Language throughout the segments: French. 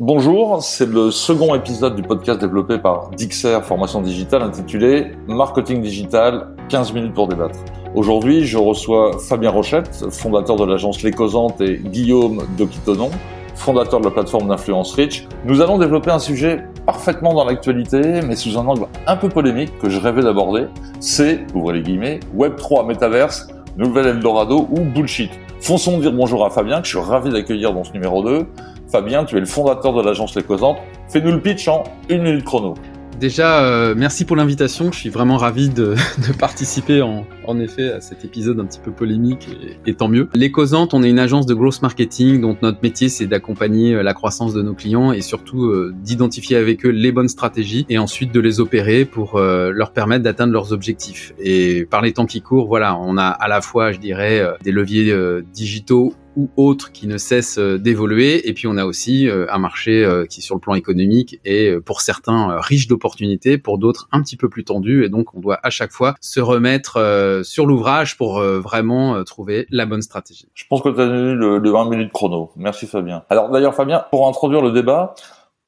Bonjour, c'est le second épisode du podcast développé par Dixer Formation Digitale intitulé Marketing Digital, 15 minutes pour débattre. Aujourd'hui, je reçois Fabien Rochette, fondateur de l'agence Les Causantes et Guillaume Doquitonon, fondateur de la plateforme d'influence Rich. Nous allons développer un sujet parfaitement dans l'actualité, mais sous un angle un peu polémique que je rêvais d'aborder. C'est, ouvrez les guillemets, Web3, Metaverse, Nouvel Eldorado ou Bullshit. Fonçons dire bonjour à Fabien, que je suis ravi d'accueillir dans ce numéro 2. Fabien, tu es le fondateur de l'agence Les Causantes. Fais-nous le pitch en une minute chrono. Déjà, euh, merci pour l'invitation. Je suis vraiment ravi de, participer en, effet à cet épisode un petit peu polémique et, tant mieux. Les Causantes, on est une agence de growth marketing dont notre métier c'est d'accompagner euh, la croissance de nos clients et surtout euh, d'identifier avec eux les bonnes stratégies et ensuite de les opérer pour leur permettre d'atteindre leurs objectifs. Et par les temps qui courent, voilà, on a à la fois, je dirais, des leviers digitaux ou autres qui ne cessent d'évoluer. Et puis on a aussi un marché qui sur le plan économique est pour certains riche d'opportunités, pour d'autres un petit peu plus tendu. Et donc on doit à chaque fois se remettre sur l'ouvrage pour vraiment trouver la bonne stratégie. Je pense que tu as eu le, le 20 minutes chrono. Merci Fabien. Alors d'ailleurs Fabien, pour introduire le débat,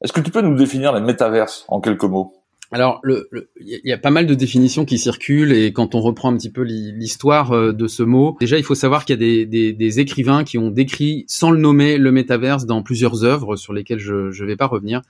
est-ce que tu peux nous définir les métaverses en quelques mots? Alors, il y a pas mal de définitions qui circulent et quand on reprend un petit peu l'histoire euh, de ce mot, déjà il faut savoir qu'il y a des, écrivains qui ont décrit, sans le nommer, le métaverse dans plusieurs œuvres sur lesquelles je ne vais pas revenir.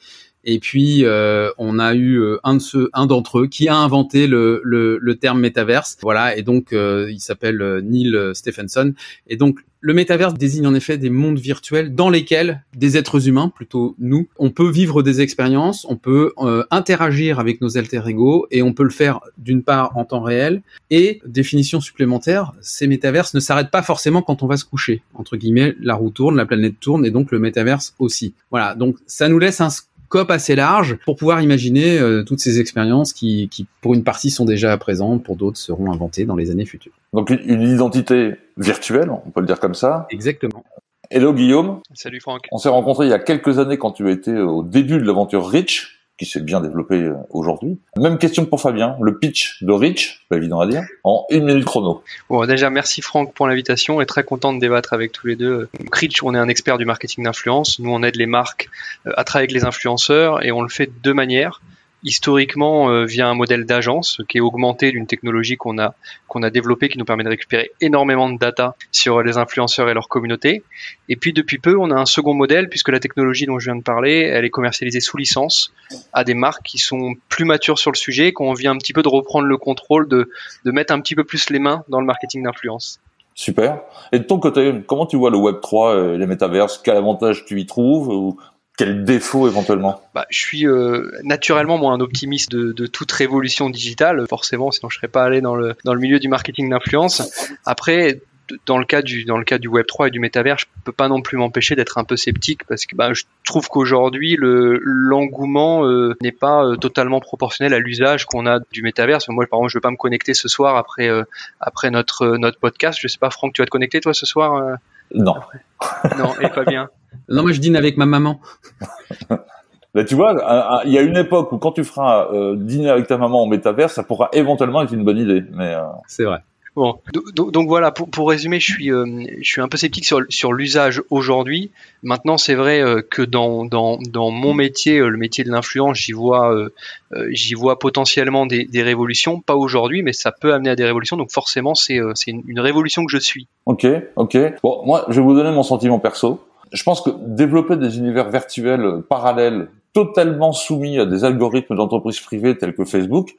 Et puis euh, on a eu euh, un de ceux, un d'entre eux qui a inventé le, le, le terme métaverse. Voilà, et donc euh, il s'appelle euh, Neil Stephenson. Et donc le métaverse désigne en effet des mondes virtuels dans lesquels des êtres humains, plutôt nous, on peut vivre des expériences, on peut euh, interagir avec nos alter ego et on peut le faire d'une part en temps réel et définition supplémentaire, ces métaverses ne s'arrêtent pas forcément quand on va se coucher. Entre guillemets, la roue tourne, la planète tourne et donc le métaverse aussi. Voilà, donc ça nous laisse un scope assez large pour pouvoir imaginer euh, toutes ces expériences qui, qui, pour une partie, sont déjà présentes, pour d'autres seront inventées dans les années futures. Donc une identité virtuelle, on peut le dire comme ça. Exactement. Hello Guillaume. Salut Franck. On s'est rencontrés il y a quelques années quand tu étais au début de l'aventure Rich qui s'est bien développé euh, aujourd'hui. Même question pour Fabien, le pitch de Rich, pas évident à dire, en une minute chrono. Bon, déjà merci Franck pour l'invitation et très content de débattre avec tous les deux. Rich, on est un expert du marketing d'influence. Nous, on aide les marques euh, à travailler avec les influenceurs et on le fait de deux manières historiquement euh, via un modèle d'agence qui est augmenté d'une technologie qu'on a qu'on a développée qui nous permet de récupérer énormément de data sur les influenceurs et leur communauté. Et puis depuis peu, on a un second modèle puisque la technologie dont je viens de parler, elle est commercialisée sous licence à des marques qui sont plus matures sur le sujet, qu'on vient un petit peu de reprendre le contrôle, de de mettre un petit peu plus les mains dans le marketing d'influence. Super. Et de ton côté, comment tu vois le Web 3 et les métaverses? Quel avantage tu y trouves? Ou quel défaut éventuellement bah, Je suis euh, naturellement moi un optimiste de, de, toute révolution digitale, forcément, sinon je serais pas allé dans le dans le milieu du marketing d'influence. Après, dans le cas du dans le cas du Web 3 et du métavers, je peux pas non plus m'empêcher d'être un peu sceptique parce que bah, je trouve qu'aujourd'hui le l'engouement euh, n'est pas euh, totalement proportionnel à l'usage qu'on a du métavers. Moi, par exemple, je vais pas me connecter ce soir après euh, après notre notre podcast. Je sais pas, Franck, tu vas te connecter toi ce soir euh Non. Non, et pas bien. Non, moi je dîne avec ma maman. Mais tu vois, il y a une époque où quand tu feras euh, dîner avec ta maman en métavers, ça pourra éventuellement être une bonne idée. Mais euh... c'est vrai. Bon, donc, donc voilà, pour, pour, résumer, je suis, euh, je suis un peu sceptique sur, sur l'usage aujourd'hui. Maintenant, c'est vrai euh, que dans, dans, dans mon métier, euh, le métier de l'influence, j'y vois, euh, j'y vois potentiellement des, des révolutions. Pas aujourd'hui, mais ça peut amener à des révolutions. Donc forcément, c'est une, une révolution que je suis. Ok, ok. Bon, moi, je vais vous donner mon sentiment perso. Je pense que développer des univers virtuels parallèles, totalement soumis à des algorithmes d'entreprises privées tels que Facebook,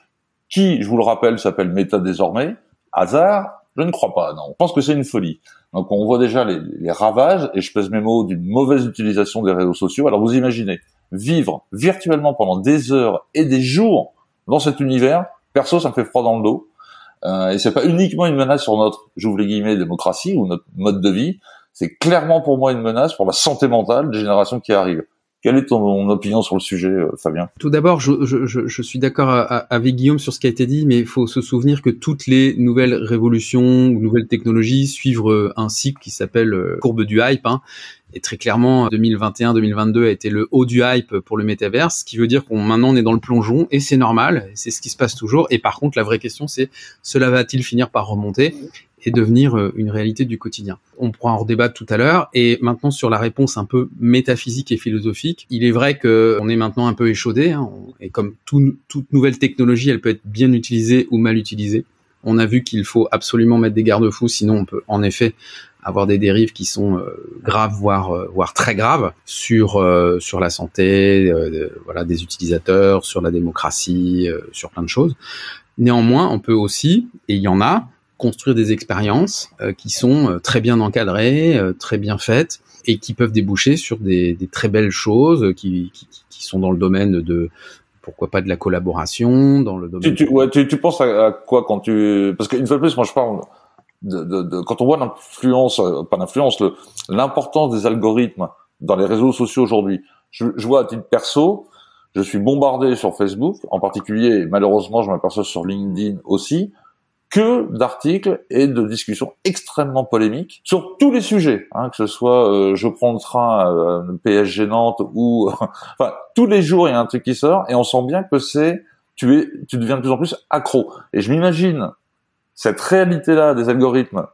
qui, je vous le rappelle, s'appelle Meta désormais, hasard Je ne crois pas, non. Je pense que c'est une folie. Donc on voit déjà les, les, ravages, et je pèse mes mots, d'une mauvaise utilisation des réseaux sociaux. Alors vous imaginez, vivre virtuellement pendant des heures et des jours dans cet univers, perso, ça me fait froid dans le dos. Euh, et c'est pas uniquement une menace sur notre, j'ouvre les guillemets, démocratie ou notre mode de vie, c'est clairement pour moi une menace pour la santé mentale des générations qui arrivent. Quelle est ton opinion sur le sujet, euh, Fabien? Tout d'abord, je, suis d'accord avec Guillaume sur ce qui a été dit, mais il faut se souvenir que toutes les nouvelles révolutions ou nouvelles technologies suivent euh, un cycle qui s'appelle euh, courbe du hype. Hein. Et très clairement, 2021-2022 a été le haut du hype pour le métaverse, ce qui veut dire qu'on maintenant on est dans le plongeon et c'est normal, c'est ce qui se passe toujours. Et par contre, la vraie question c'est cela va-t-il finir par remonter? Et devenir euh, une réalité du quotidien. On pourra en redébattre tout à l'heure. Et maintenant sur la réponse un peu métaphysique et philosophique, il est vrai que on est maintenant un peu échaudé. Hein, et comme toute nouvelle technologie, elle peut être bien utilisée ou mal utilisée. On a vu qu'il faut absolument mettre des garde-fous, sinon on peut en effet avoir des dérives qui sont euh, graves, voire euh, voire très graves sur euh, sur la santé, voilà, des utilisateurs, sur la démocratie, sur plein de choses. Néanmoins, on peut aussi, et il y en a, construire des expériences qui sont très bien encadrées, très bien faites, et qui peuvent déboucher sur des, des très belles choses qui, qui, qui, sont dans le domaine de pourquoi pas de la collaboration dans le domaine. Tu, tu, ouais, tu, tu penses à, quoi quand tu parce qu'une fois de plus, moi je parle de, de, de quand on voit l'influence, euh, pas l'influence, l'importance des algorithmes dans les réseaux sociaux aujourd'hui. Je, je, vois à titre perso, je suis bombardé sur Facebook, en particulier, malheureusement, je m'aperçois sur LinkedIn aussi, que d'articles et de discussions extrêmement polémiques sur tous les sujets, hein, que ce soit euh, je prends le train euh, PSG Nantes ou enfin tous les jours il y a un truc qui sort et on sent bien que c'est tu es tu deviens de plus en plus accro et je m'imagine cette réalité là des algorithmes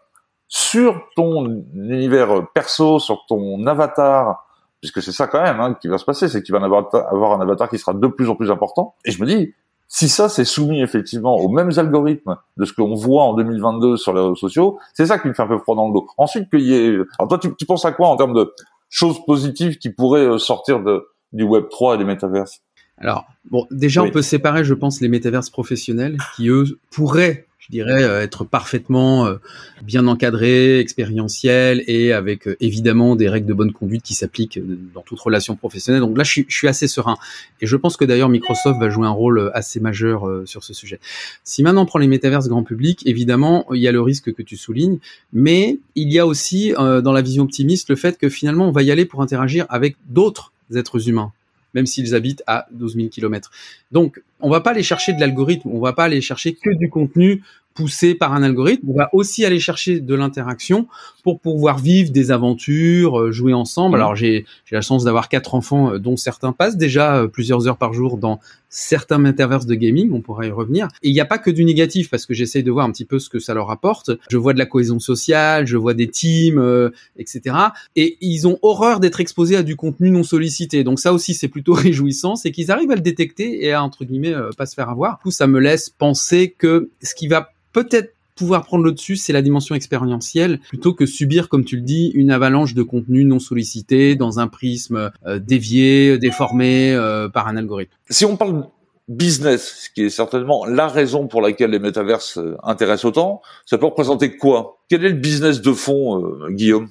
sur ton univers perso, sur ton avatar, puisque c'est ça quand même hein, qui va se passer, c'est que tu vas avoir, avoir un avatar qui sera de plus en plus important. Et je me dis, si ça c'est soumis effectivement aux mêmes algorithmes de ce qu'on voit en 2022 sur les réseaux sociaux, c'est ça qui me fait un peu froid dans le dos. Ensuite qu'il y ait, alors toi tu, tu, penses à quoi en termes de choses positives qui pourraient euh, sortir de, du Web 3 et des métaverses? Alors bon, déjà on peut séparer, je pense, les métaverses professionnels qui eux pourraient je dirais, euh, être parfaitement euh, bien encadré, expérientiel et avec euh, évidemment des règles de bonne conduite qui s'appliquent dans toute relation professionnelle. Donc là, je suis, je suis assez serein. Et je pense que d'ailleurs Microsoft va jouer un rôle assez majeur sur ce sujet. Si maintenant on prend les métaverses grand public, évidemment, il y a le risque que tu soulignes, mais il y a aussi dans la vision optimiste le fait que finalement on va y aller pour interagir avec d'autres êtres humains même s'ils habitent à 12 000 km. Donc, on va pas aller chercher de l'algorithme, on va pas aller chercher que du contenu poussé par un algorithme, on va aussi aller chercher de l'interaction pour pouvoir vivre des aventures, euh, jouer ensemble. Mmh. Alors j'ai la chance d'avoir quatre enfants, euh, dont certains passent déjà euh, plusieurs heures par jour dans certains métaverses de gaming, on pourra y revenir. Et il n'y a pas que du négatif, parce que j'essaye de voir un petit peu ce que ça leur apporte. Je vois de la cohésion sociale, je vois des teams, etc. Et ils ont horreur d'être exposés à du contenu non sollicité. Donc ça aussi, c'est plutôt réjouissant, c'est qu'ils arrivent à le détecter et à, entre guillemets, pas se faire avoir. Du coup, ça me laisse penser que ce qui va peut-être pouvoir prendre le dessus, c'est la dimension expérientielle, plutôt que subir, comme tu le dis, une avalanche de contenu non sollicité dans un prisme euh, dévié, déformé euh, par un algorithme. Si on parle business, ce qui est certainement la raison pour laquelle les métaverses euh, intéressent autant, ça peut représenter quoi? Quel est le business de fond, Guillaume?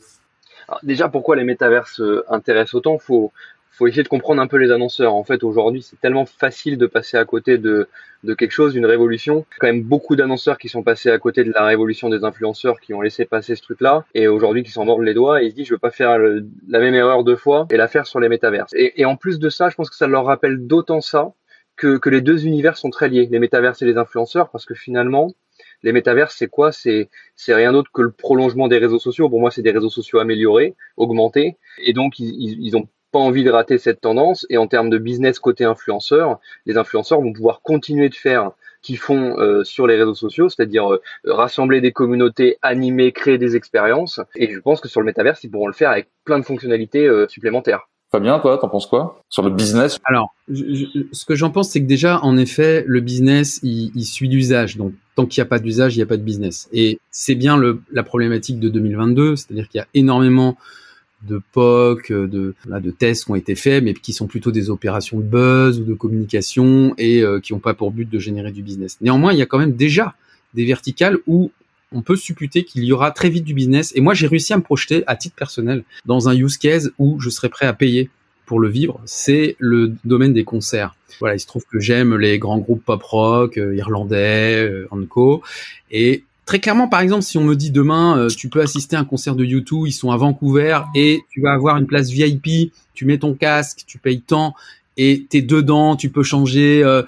Déjà, pourquoi les métaverses intéressent autant? Faut faut essayer de comprendre un peu les annonceurs. En fait, aujourd'hui, c'est tellement facile de passer à côté de, de quelque chose, d'une révolution. Quand même beaucoup d'annonceurs qui sont passés à côté de la révolution des influenceurs, qui ont laissé passer ce truc-là, et aujourd'hui qui s'en mordent les doigts et se disent je veux pas faire la même erreur deux fois et la faire sur les métaverses. Et, en plus de ça, je pense que ça leur rappelle d'autant ça que, que les deux univers sont très liés, les métaverses et les influenceurs, parce que finalement, les métaverses, c'est quoi? C'est rien d'autre que le prolongement des réseaux sociaux. Pour moi, c'est des réseaux sociaux améliorés, augmentés, et donc ils, ils, ils ont envie de rater cette tendance. Et en termes de business côté influenceur, les influenceurs vont pouvoir continuer de faire qu'ils font euh, sur les réseaux sociaux, c'est-à-dire euh, rassembler des communautés, animer, créer des expériences. Et je pense que sur le métaverse, ils pourront le faire avec plein de fonctionnalités euh, supplémentaires. Fabien, toi, t'en penses quoi sur le business? Alors, ce que j'en pense, c'est que déjà, en effet, le business, il, il suit l'usage. Donc, tant qu'il n'y a pas d'usage, il n'y a pas de business. Et c'est bien le, la problématique de 2022, c'est-à-dire qu'il y a énormément de POC, euh, de, de tests qui ont été faits, mais qui sont plutôt des opérations de buzz ou de communication et euh, qui n'ont pas pour but de générer du business. Néanmoins, il y a quand même déjà des verticales où on peut supputer qu'il y aura très vite du business. Et moi, j'ai réussi à me projeter à titre personnel dans un use case où je serais prêt à payer pour le vivre. C'est le domaine des concerts. Voilà, il se trouve que j'aime les grands groupes pop rock, euh, irlandais, euh, co. Et Très clairement, par exemple, si on me dit demain, euh, tu peux assister à un concert de YouTube, ils sont à Vancouver et tu vas avoir une place VIP, tu mets ton casque, tu payes tant et t'es dedans, tu peux changer, euh,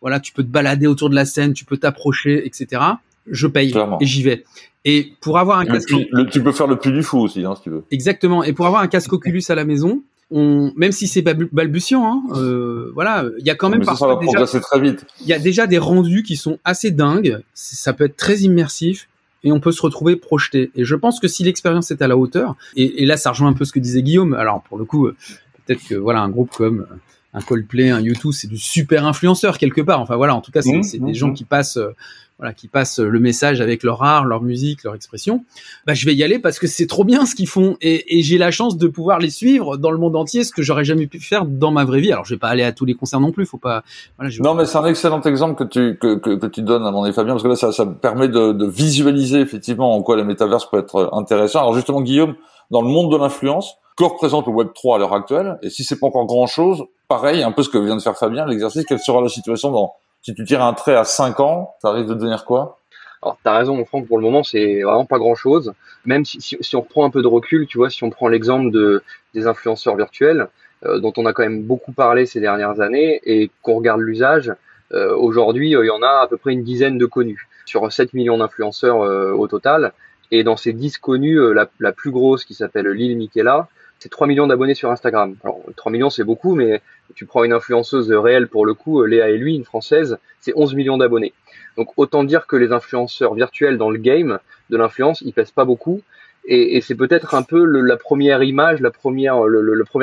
voilà, tu peux te balader autour de la scène, tu peux t'approcher, etc. Je paye et j'y vais. Et pour avoir un casque, tu peux faire le plus du fou aussi, hein, si tu veux. Exactement. Et pour avoir un casque Oculus à la maison, on, même si c'est balbutiant, hein, euh, voilà, il y a quand même très vite. Il y a déjà des rendus qui sont assez dingues. Ça peut être très immersif. et on peut se retrouver projeté. Et je pense que si l'expérience est à la hauteur, et, et, là ça rejoint un peu ce que disait Guillaume, alors pour le coup, peut-être que voilà un groupe comme un Coldplay, un YouTube, c'est du super influenceur quelque part. Enfin voilà, en tout cas, c'est mmh, des mmh, gens mmh. qui passent, euh, voilà, qui passent le message avec leur art, leur musique, leur expression. Bah, je vais y aller parce que c'est trop bien ce qu'ils font et, et j'ai la chance de pouvoir les suivre dans le monde entier, ce que j'aurais jamais pu faire dans ma vraie vie. Alors, je vais pas aller à tous les concerts non plus, faut pas. Voilà, non, mais c'est un excellent exemple que tu que, que, que tu donnes à mon Fabien, parce que là, ça, ça permet de, de visualiser effectivement en quoi les métaverses peut être intéressant. Alors justement, Guillaume, dans le monde de l'influence que représente le Web 3 à l'heure actuelle Et si c'est pas encore grand chose, pareil, un peu ce que vient de faire Fabien, l'exercice, quelle sera la situation dans, si tu tires un trait à 5 ans, ça risque de devenir quoi? Alors, t'as raison, Franck, pour le moment, c'est vraiment pas grand chose. Même si, si, si, on reprend un peu de recul, tu vois, si on prend l'exemple de, des influenceurs virtuels, euh, dont on a quand même beaucoup parlé ces dernières années, et qu'on regarde l'usage, euh, aujourd'hui, euh, il y en a à peu près une dizaine de connus. Sur 7 millions d'influenceurs euh, au total, et dans ces 10 connus, euh, la, la plus grosse qui s'appelle Lil Michaela, c'est 3 millions d'abonnés sur Instagram. Alors 3 millions c'est beaucoup, mais tu prends une influenceuse réelle pour le coup, Léa et lui, une française, c'est 11 millions d'abonnés. Donc autant dire que les influenceurs virtuels dans le game de l'influence, ils pèsent pas beaucoup. Et, c'est peut-être un peu la première image, la première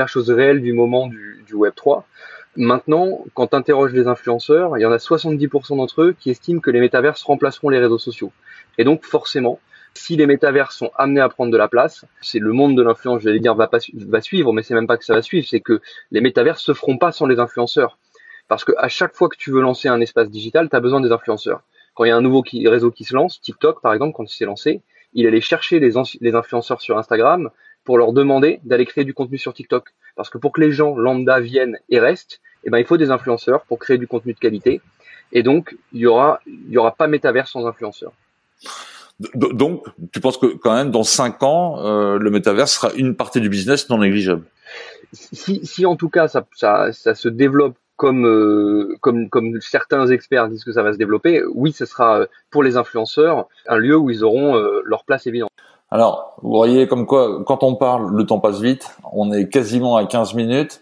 chose réelle du moment du, du Web 3. Maintenant, quand tu interroges les influenceurs, il y en a 70% d'entre eux qui estiment que les métaverses remplaceront les réseaux sociaux. Et donc forcément, si les métavers sont amenés à prendre de la place, c'est le monde de l'influence, j'allais dire, va, pas, va suivre, mais c'est même pas que ça va suivre, c'est que les métavers se feront pas sans les influenceurs. Parce que à chaque fois que tu veux lancer un espace digital, tu as besoin des influenceurs. Quand il y a un nouveau réseau qui se lance, TikTok par exemple, quand il s'est lancé, il allait chercher les, influenceurs sur Instagram pour leur demander d'aller créer du contenu sur TikTok. Parce que pour que les gens lambda viennent et restent, eh ben, il faut des influenceurs pour créer du contenu de qualité. Et donc, il y aura, y aura pas métavers sans influenceurs. Donc, tu penses que quand même, dans cinq ans, euh, le métaverse sera une partie du business non négligeable? Si, si en tout cas ça, ça, ça se développe comme, euh, comme, comme certains experts disent que ça va se développer, oui, ce sera euh, pour les influenceurs un lieu où ils auront euh, leur place évidente. Alors, vous voyez comme quoi, quand on parle, le temps passe vite, on est quasiment à 15 minutes.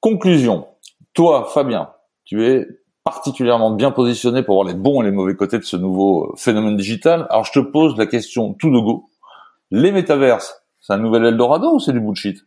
Conclusion, toi, Fabien, tu es particulièrement bien positionné pour voir les bons et les mauvais côtés de ce nouveau euh, phénomène digital. Alors je te pose la question tout de go. Les métaverses, c'est un nouvel Eldorado ou c'est du bullshit?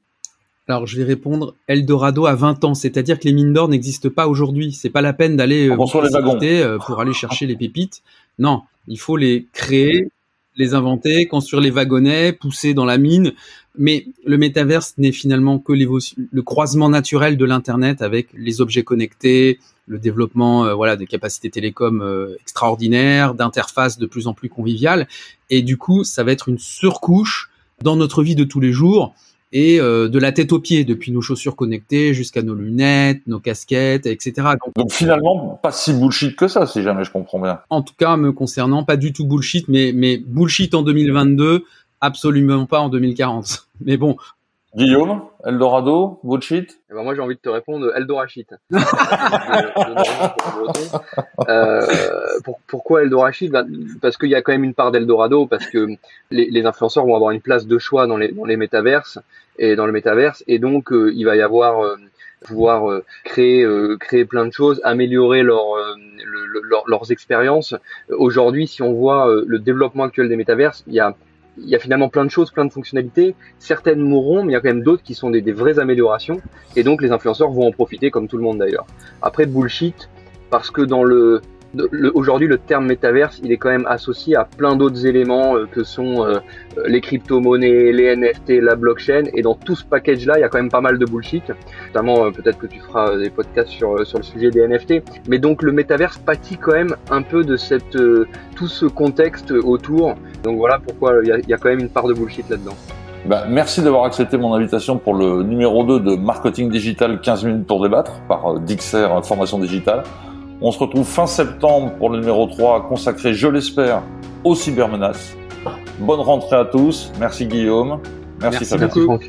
Alors je vais répondre Eldorado à 20 ans, c'est-à-dire que les mines d'or n'existent pas aujourd'hui. C'est pas la peine d'aller euh, euh, pour aller chercher les pépites. Non, il faut les créer, les inventer, construire les wagonnets, pousser dans la mine. Mais le métaverse n'est finalement que le croisement naturel de l'internet avec les objets connectés, le développement euh, voilà des capacités télécom euh, extraordinaires, d'interfaces de plus en plus conviviales et du coup, ça va être une surcouche dans notre vie de tous les jours et euh, de la tête aux pieds, depuis nos chaussures connectées jusqu'à nos lunettes, nos casquettes, etc. Donc, Donc, finalement, pas si bullshit que ça, si jamais je comprends bien. En tout cas, me concernant, pas du tout bullshit, mais, mais bullshit en 2022, absolument pas en 2040. Mais bon, Guillaume, Eldorado, bullshit eh ben Moi j'ai envie de te répondre Eldorachit. euh, pour, pourquoi Eldorachit ben, Parce qu'il y a quand même une part d'Eldorado, parce que les, les, influenceurs vont avoir une place de choix dans les, dans les métaverses, et dans le métaverse, et donc euh, il va y avoir euh, pouvoir euh, créer euh, créer plein de choses, améliorer leur, le, leur leurs expériences. Aujourd'hui, si on voit le développement actuel des métaverses, il y a il y a finalement plein de choses, plein de fonctionnalités. Certaines mourront, mais il y a quand même d'autres qui sont des, des, vraies améliorations. Et donc les influenceurs vont en profiter, comme tout le monde d'ailleurs. Après, bullshit, parce que dans le, aujourd'hui, le terme métaverse, il est quand même associé à plein d'autres éléments euh, que sont euh, les crypto-monnaies, les NFT, la blockchain. Et dans tout ce package-là, il y a quand même pas mal de bullshit. Notamment, euh, peut-être que tu feras des podcasts sur, sur le sujet des NFT. Mais donc, le métaverse pâtit quand même un peu de cette, tout ce contexte autour. Donc voilà pourquoi il y, a, il y a quand même une part de bullshit là-dedans. Bah, merci d'avoir accepté mon invitation pour le numéro 2 de Marketing Digital 15 minutes pour débattre par Dixer Formation Digitale. On se retrouve fin septembre pour le numéro 3 consacré, je l'espère, aux cybermenaces. Bonne rentrée à tous. Merci Guillaume. Merci, Merci Fabien.